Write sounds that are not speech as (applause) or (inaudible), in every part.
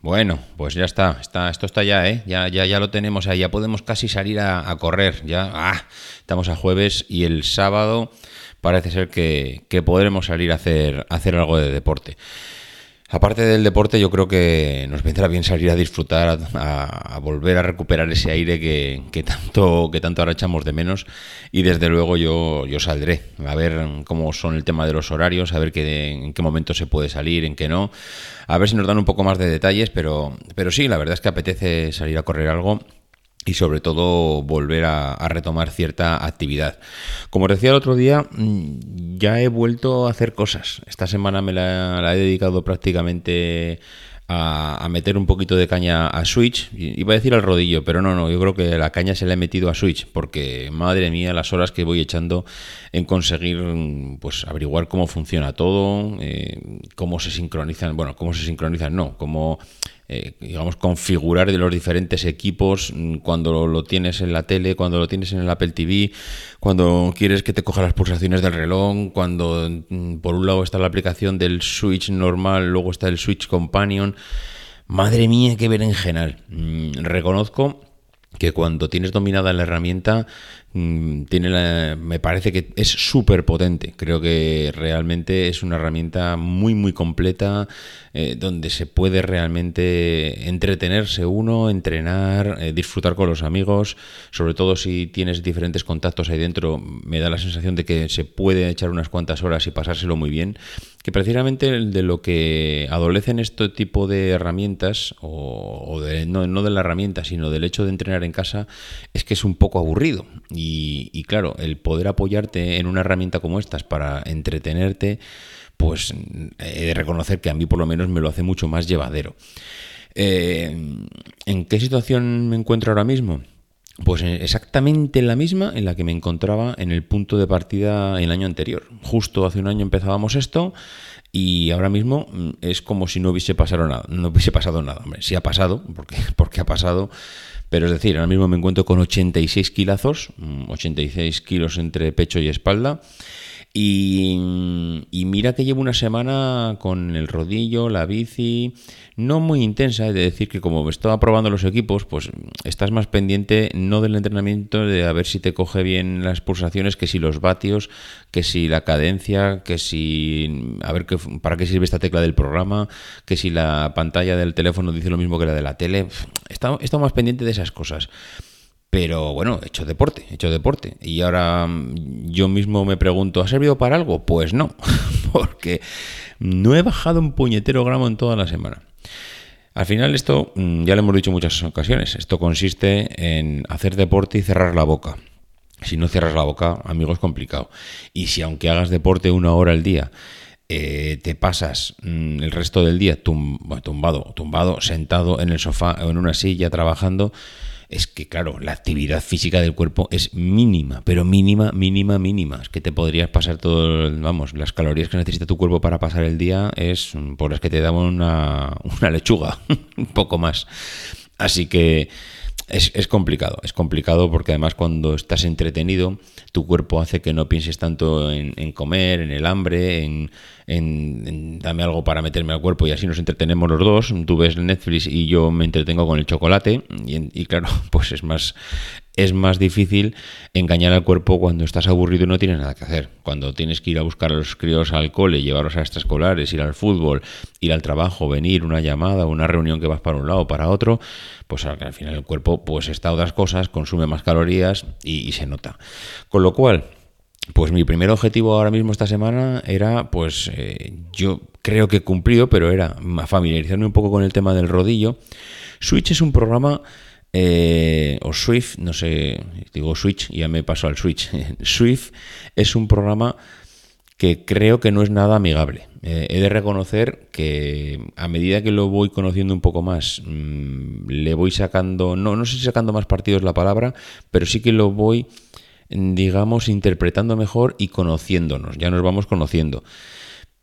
Bueno, pues ya está, está esto está ya, ¿eh? Ya, ya, ya lo tenemos ahí, ya podemos casi salir a, correr, ya, ah, estamos a jueves y el sábado parece ser que, que podremos salir a hacer, a hacer algo de deporte. Aparte del deporte, yo creo que nos vendrá bien salir a disfrutar, a, volver a recuperar ese aire que, tanto, que tanto ahora echamos de menos. Y desde luego yo, yo saldré a ver cómo son el tema de los horarios, a ver qué, en qué momento se puede salir, en qué no. A ver si nos dan un poco más de detalles, pero, pero sí, la verdad es que apetece salir a correr algo y sobre todo volver a, retomar cierta actividad. Como decía el otro día, mm, ya he vuelto a hacer cosas. Esta semana me la, he dedicado prácticamente a, meter un poquito de caña a Switch. Iba a decir al rodillo, pero no, no, yo creo que la caña se la he metido a Switch, porque madre mía, las horas que voy echando en conseguir pues averiguar cómo funciona todo, eh, cómo se sincronizan, bueno, cómo se sincronizan, no, cómo eh, digamos, configurar de los diferentes equipos mm, cuando lo tienes en la tele, cuando lo tienes en el Apple TV, cuando quieres que te coja las pulsaciones del reloj, cuando mm, por un lado está la aplicación del Switch normal, luego está el Switch Companion. Madre mía, qué berenjenal. Mm, reconozco que cuando tienes dominada la herramienta Mm, tiene me parece que es súper potente. Creo que realmente es una herramienta muy, muy completa eh, donde se puede realmente entretenerse uno, entrenar, eh, disfrutar con los amigos. Sobre todo si tienes diferentes contactos ahí dentro, me da la sensación de que se puede echar unas cuantas horas y pasárselo muy bien. Que precisamente de lo que adolecen este tipo de herramientas, o, no, no de la herramienta, sino del hecho de entrenar en casa, es que es un poco aburrido. Y, claro, el poder apoyarte en una herramienta como estas para entretenerte, pues he de reconocer que a mí por lo menos me lo hace mucho más llevadero. Eh, ¿En qué situación me encuentro ahora mismo? Pues exactamente la misma en la que me encontraba en el punto de partida el año anterior. Justo hace un año empezábamos esto y ahora mismo mm, es como si no hubiese pasado nada. No hubiese pasado nada. Hombre, sí ha pasado, porque, (laughs) porque ha pasado, pero es decir, ahora mismo me encuentro con 86 kilazos, 86 mm, kilos entre pecho y espalda. Y, mira que llevo una semana con el rodillo, la bici, no muy intensa, es decir que como estaba probando los equipos, pues estás más pendiente no del entrenamiento, de a ver si te coge bien las pulsaciones, que si los vatios, que si la cadencia, que si a ver qué, para qué sirve esta tecla del programa, que si la pantalla del teléfono dice lo mismo que la de la tele. Estado, más pendiente de esas cosas. Pero bueno, he hecho deporte, he hecho deporte. Y ahora mm, yo mismo me pregunto, ¿ha servido para algo? Pues no, (laughs) porque no he bajado un puñetero gramo en toda la semana. Al final esto, mm, ya lo hemos dicho en muchas ocasiones, esto consiste en hacer deporte y cerrar la boca. Si no cierras la boca, amigo, es complicado. Y si aunque hagas deporte una hora al día, eh, te pasas mm, el resto del día tumbado, tumbado, sentado en el sofá o en una silla trabajando, es que, claro, la actividad física del cuerpo es mínima, pero mínima, mínima, mínima. Es que te podrías pasar todo, vamos, las calorías que necesita tu cuerpo para pasar el día es por las que te damos una, una lechuga, (laughs) un poco más. Así que es, complicado, es complicado porque además cuando estás entretenido, tu cuerpo hace que no pienses tanto en, comer, en el hambre, en, en, dame algo para meterme al cuerpo y así nos entretenemos los dos. Tú ves Netflix y yo me entretengo con el chocolate y, y claro, (laughs) pues es más, es más difícil engañar al cuerpo cuando estás aburrido y no tienes nada que hacer. Cuando tienes que ir a buscar a los críos al cole, llevarlos a extraescolares, ir al fútbol, ir al trabajo, venir, una llamada, una reunión que vas para un lado o para otro, pues al final el cuerpo pues está otras cosas, consume más calorías y, se nota. Con lo cual, pues mi primer objetivo ahora mismo esta semana era, pues eh, yo creo que cumplido, pero era familiarizarme un poco con el tema del rodillo. Switch es un programa eh, o Swift, no sé, digo Switch, ya me paso al Switch. (laughs) Swift es un programa que creo que no es nada amigable. Eh, he de reconocer que a medida que lo voy conociendo un poco más, mm, le voy sacando, no, no sé si sacando más partidos la palabra, pero sí que lo voy, digamos, interpretando mejor y conociéndonos, ya nos vamos conociendo.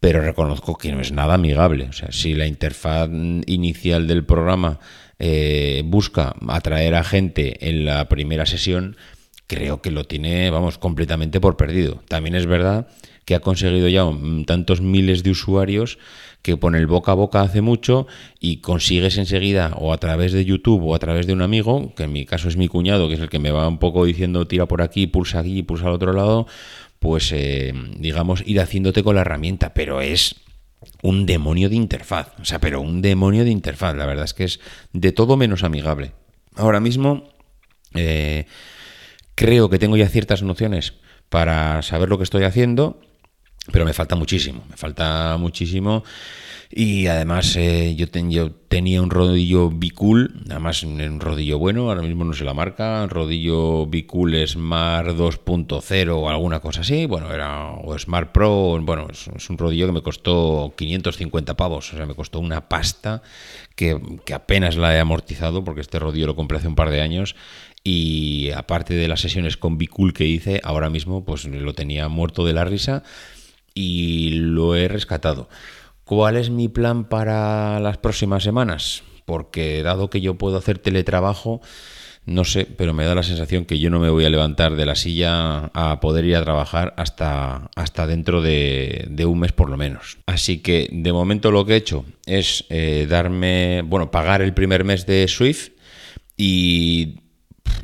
Pero reconozco que no es nada amigable. O sea, si la interfaz inicial del programa eh, busca atraer a gente en la primera sesión, creo que lo tiene, vamos, completamente por perdido. También es verdad que ha conseguido ya tantos miles de usuarios que pone el boca a boca hace mucho y consigues enseguida o a través de YouTube o a través de un amigo, que en mi caso es mi cuñado, que es el que me va un poco diciendo tira por aquí, pulsa aquí, pulsa al otro lado, pues eh, digamos ir haciéndote con la herramienta, pero es un demonio de interfaz, o sea, pero un demonio de interfaz, la verdad es que es de todo menos amigable. Ahora mismo eh, creo que tengo ya ciertas nociones para saber lo que estoy haciendo pero me falta muchísimo, me falta muchísimo. Y además eh, yo, tenía un rodillo Bicool, además un rodillo bueno, ahora mismo no sé la marca, rodillo Bicool Smart 2.0 o alguna cosa así, bueno, era o Smart Pro, bueno, es, un rodillo que me costó 550 pavos, o sea, me costó una pasta que, que apenas la he amortizado porque este rodillo lo compré hace un par de años y aparte de las sesiones con Bicool que hice, ahora mismo pues lo tenía muerto de la risa y lo he rescatado. ¿Cuál es mi plan para las próximas semanas? Porque dado que yo puedo hacer teletrabajo, no sé, pero me da la sensación que yo no me voy a levantar de la silla a poder ir a trabajar hasta, hasta dentro de, un mes por lo menos. Así que de momento lo que he hecho es eh, darme, bueno, pagar el primer mes de Swift y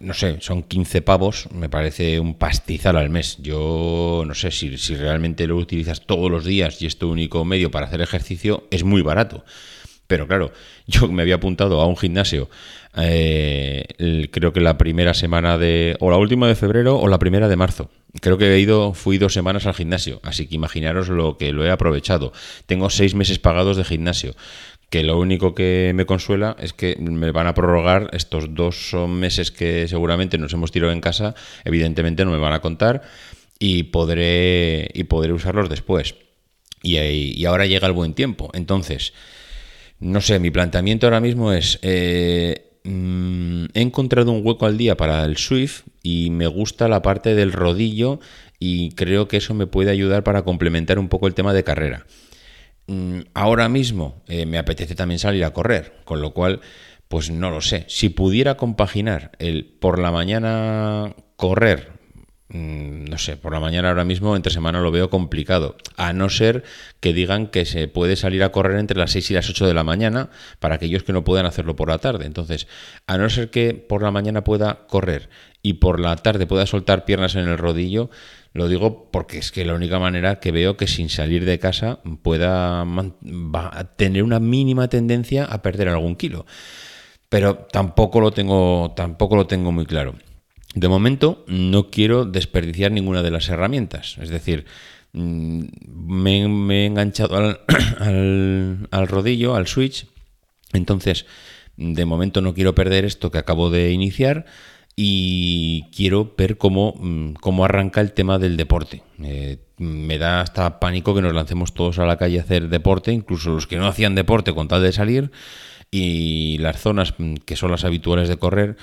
no sé, son 15 pavos, me parece un pastizal al mes. Yo no sé si, realmente lo utilizas todos los días y es tu único medio para hacer ejercicio, es muy barato. Pero claro, (laughs) yo me había apuntado a un gimnasio, eh, creo que la primera semana de, o la última de febrero o la primera de marzo. Creo que he ido, fui dos semanas al gimnasio, así que imaginaros lo que lo he aprovechado. Tengo seis meses pagados de gimnasio que lo único que me consuela es que me van a prorrogar estos dos meses que seguramente nos hemos tirado en casa, evidentemente no me van a contar y podré, y podré usarlos después. Y, ahora llega el buen tiempo. Entonces, no sé, mi planteamiento ahora mismo es... Eh, mm, he encontrado un hueco al día para el Swift y me gusta la parte del rodillo y creo que eso me puede ayudar para complementar un poco el tema de carrera. Mm, ahora mismo eh, me apetece también salir a correr, con lo cual, pues no lo sé. Si pudiera compaginar el por la mañana correr, no sé, por la mañana ahora mismo, entre semana lo veo complicado, a no ser que digan que se puede salir a correr entre las 6 y las 8 de la mañana para aquellos que no puedan hacerlo por la tarde. Entonces, a no ser que por la mañana pueda correr y por la tarde pueda soltar piernas en el rodillo, lo digo porque es que la única manera que veo que sin salir de casa pueda tener una mínima tendencia a perder algún kilo. Pero tampoco lo tengo, tampoco lo tengo muy claro. De momento no quiero desperdiciar ninguna de las herramientas. Es decir, mm, me, he enganchado (clears throat) al, al rodillo, al switch. Entonces, de momento no quiero perder esto que acabo de iniciar y quiero ver cómo, mm, cómo arranca el tema del deporte. Eh, me da hasta pánico que nos lancemos todos a la calle a hacer deporte, incluso los que no hacían deporte con tal de salir, y las zonas mm, que son las habituales de correr,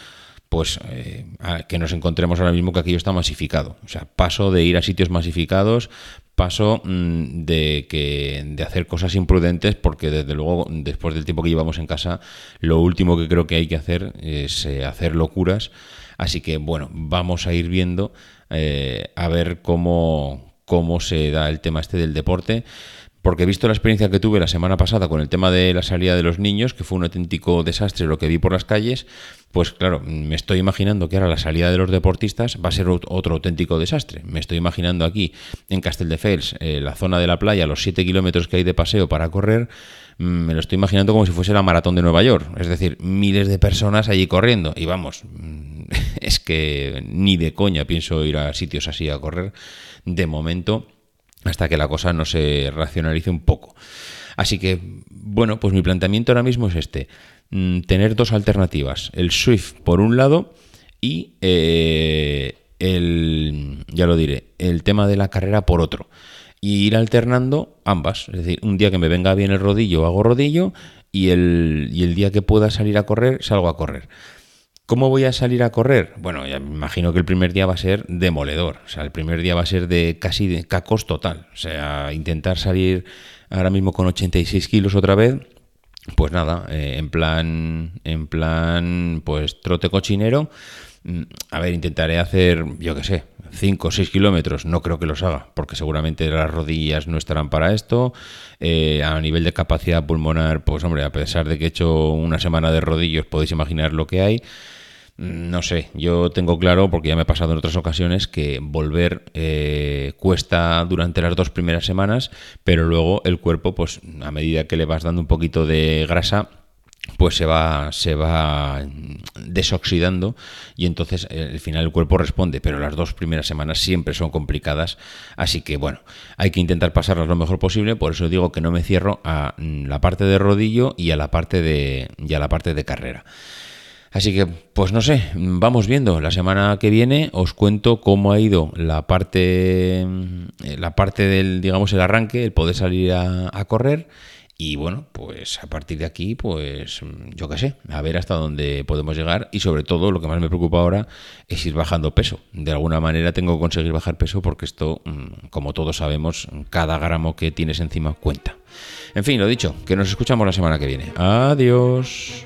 pues eh, que nos encontremos ahora mismo que aquello está masificado. O sea, paso de ir a sitios masificados, paso mm, de, que, de hacer cosas imprudentes, porque desde luego, después del tiempo que llevamos en casa, lo último que creo que hay que hacer es eh, hacer locuras Así que bueno, vamos a ir viendo eh, a ver cómo, cómo se da el tema este del deporte porque visto la experiencia que tuve la semana pasada con el tema de la salida de los niños, que fue un auténtico desastre lo que vi por las calles, pues claro, me estoy imaginando que ahora la salida de los deportistas va a ser otro auténtico desastre. Me estoy imaginando aquí en Castelldefels, eh, la zona de la playa, los 7 kilómetros que hay de paseo para correr, mm, me lo estoy imaginando como si fuese la maratón de Nueva York, es decir, miles de personas allí corriendo. Y vamos, mm, (laughs) es que ni de coña pienso ir a sitios así a correr de momento hasta que la cosa no se racionalice un poco. Así que, bueno, pues mi planteamiento ahora mismo es este. Mm, tener dos alternativas. El Swift por un lado y eh, el, ya lo diré, el tema de la carrera por otro. Y ir alternando ambas. Es decir, un día que me venga bien el rodillo, hago rodillo y el, y el día que pueda salir a correr, salgo a correr. ¿Cómo voy a salir a correr? Bueno, ya me imagino que el primer día va a ser demoledor. O sea, el primer día va a ser de casi de cacos total. O sea, intentar salir ahora mismo con 86 kilos otra vez. Pues nada, eh, en plan, en plan, pues trote cochinero. Mm, a ver, intentaré hacer, yo qué sé, 5 o 6 kilómetros. No creo que los haga, porque seguramente las rodillas no estarán para esto. Eh, a nivel de capacidad pulmonar, pues hombre, a pesar de que he hecho una semana de rodillos, podéis imaginar lo que hay. No sé, yo tengo claro, porque ya me ha pasado en otras ocasiones, que volver eh, cuesta durante las dos primeras semanas, pero luego el cuerpo, pues a medida que le vas dando un poquito de grasa, pues se va, se va desoxidando y entonces eh, al final el cuerpo responde, pero las dos primeras semanas siempre son complicadas, así que bueno, hay que intentar pasarlas lo mejor posible, por eso digo que no me cierro a la parte de rodillo y a la parte de, y a la parte de carrera. Así que, pues no sé, vamos viendo. La semana que viene os cuento cómo ha ido la parte, eh, la parte del, digamos, el arranque, el poder salir a, correr. Y bueno, pues a partir de aquí, pues yo qué sé, a ver hasta dónde podemos llegar. Y sobre todo, lo que más me preocupa ahora es ir bajando peso. De alguna manera tengo que conseguir bajar peso porque esto, mm, como todos sabemos, cada gramo que tienes encima cuenta. En fin, lo dicho, que nos escuchamos la semana que viene. Adiós.